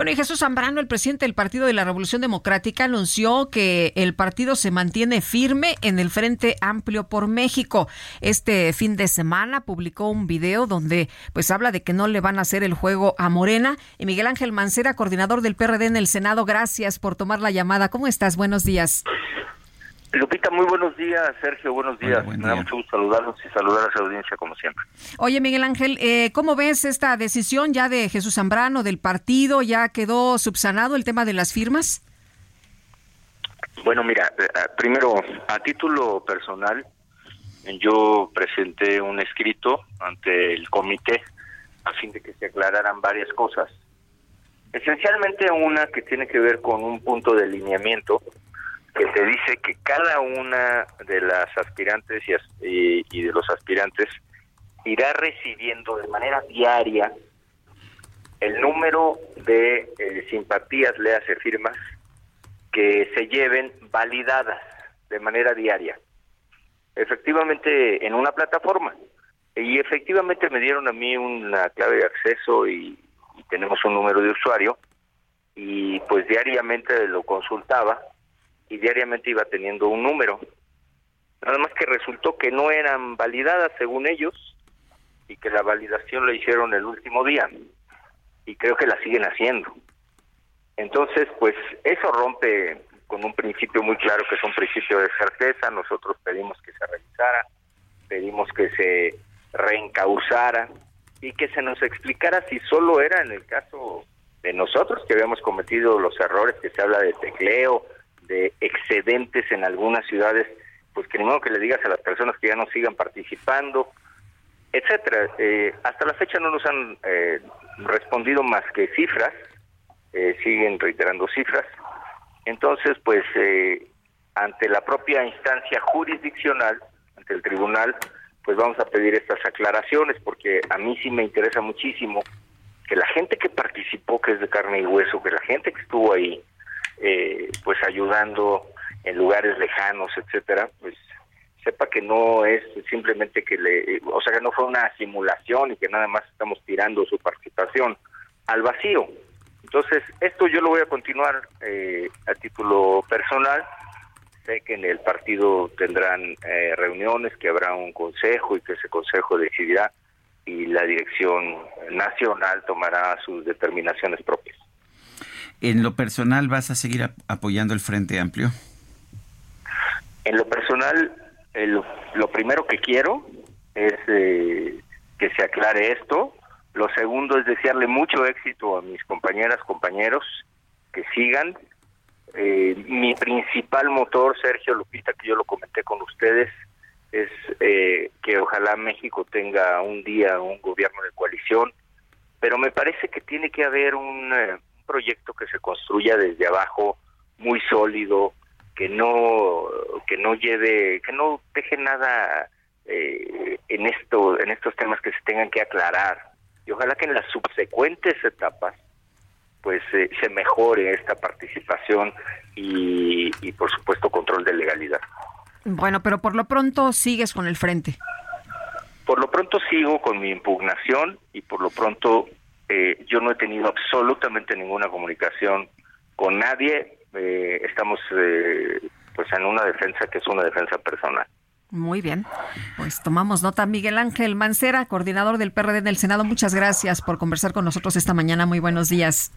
Bueno, y Jesús Zambrano, el presidente del Partido de la Revolución Democrática, anunció que el partido se mantiene firme en el Frente Amplio por México. Este fin de semana publicó un video donde pues habla de que no le van a hacer el juego a Morena. Y Miguel Ángel Mancera, coordinador del PRD en el Senado, gracias por tomar la llamada. ¿Cómo estás? Buenos días. Lupita, muy buenos días. Sergio, buenos días. Me da mucho gusto saludarlos y saludar a su audiencia como siempre. Oye, Miguel Ángel, eh, ¿cómo ves esta decisión ya de Jesús Zambrano, del partido? ¿Ya quedó subsanado el tema de las firmas? Bueno, mira, eh, eh, primero, a título personal, yo presenté un escrito ante el comité a fin de que se aclararan varias cosas. Esencialmente una que tiene que ver con un punto de lineamiento que te dice que cada una de las aspirantes y, y, de los aspirantes irá recibiendo de manera diaria el número de eh, simpatías, le hace firmas, que se lleven validadas de manera diaria. Efectivamente, en una plataforma. Y efectivamente me dieron a mí una clave de acceso y tenemos un número de usuario y pues diariamente lo consultaba y diariamente iba teniendo un número. Nada más que resultó que no eran validadas según ellos y que la validación la hicieron el último día y creo que la siguen haciendo. Entonces, pues eso rompe con un principio muy claro que es un principio de certeza. Nosotros pedimos que se revisara, pedimos que se reencausara y que se nos explicara si solo era en el caso de nosotros que habíamos cometido los errores que se habla de tecleo, de excedentes en algunas ciudades, pues que modo que le digas a las personas que ya no sigan participando, etcétera. Eh, hasta la fecha no nos han eh, respondido más que cifras, eh, siguen reiterando cifras. Entonces, pues, ante la propia instancia jurisdiccional, ante el tribunal, pues vamos a pedir estas aclaraciones, porque a mí sí me interesa muchísimo que la gente que participó, que es de carne y hueso, que la gente que estuvo ahí, eh, pues ayudando en lugares lejanos, etcétera, pues sepa que no es simplemente que le, o sea, que no fue una simulación y que nada más estamos tirando su participación al vacío. Entonces, esto yo lo voy a continuar eh, a título personal. Sé que en el partido tendrán eh, reuniones, que habrá un consejo y que ese consejo decidirá y la dirección nacional tomará sus determinaciones propias. ¿En lo personal vas a seguir apoyando el Frente Amplio? En lo personal, lo primero que quiero es eh, que se aclare esto. Lo segundo es desearle mucho éxito a mis compañeras, compañeros, que sigan. Eh, mi principal motor, Sergio Lupita, que yo lo comenté con ustedes, es eh, que ojalá México tenga un día un gobierno de coalición, pero me parece que tiene que haber un, proyecto que se construya desde abajo muy sólido que no que no lleve que no deje nada eh, en esto en estos temas que se tengan que aclarar. Y ojalá que en las subsecuentes etapas pues eh, se mejore esta participación y, y por supuesto control de legalidad. Bueno pero por lo pronto sigues con el frente. Por lo pronto sigo con mi impugnación y por lo pronto eh, yo no he tenido absolutamente ninguna comunicación con nadie. Eh, estamos eh, pues en una defensa que es una defensa personal. Muy bien, pues tomamos nota. Miguel Ángel Mancera, coordinador del PRD en el Senado, muchas gracias por conversar con nosotros esta mañana. Muy buenos días.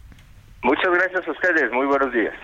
Muchas gracias a ustedes, muy buenos días.